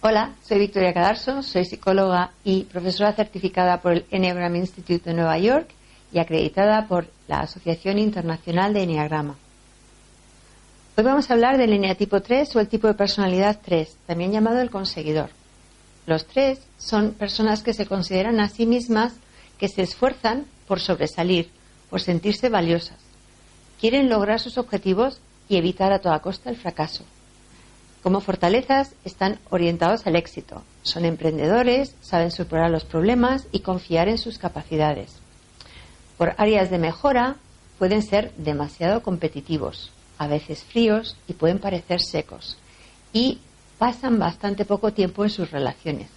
Hola, soy Victoria Cadarso, soy psicóloga y profesora certificada por el Enneagram Institute de Nueva York y acreditada por la Asociación Internacional de Enneagrama. Hoy vamos a hablar del eneatipo 3 o el tipo de personalidad 3, también llamado el conseguidor. Los tres son personas que se consideran a sí mismas que se esfuerzan por sobresalir, por sentirse valiosas. Quieren lograr sus objetivos y evitar a toda costa el fracaso. Como fortalezas están orientados al éxito. Son emprendedores, saben superar los problemas y confiar en sus capacidades. Por áreas de mejora pueden ser demasiado competitivos, a veces fríos y pueden parecer secos. Y pasan bastante poco tiempo en sus relaciones.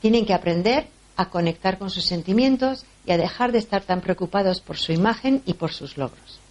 Tienen que aprender a conectar con sus sentimientos y a dejar de estar tan preocupados por su imagen y por sus logros.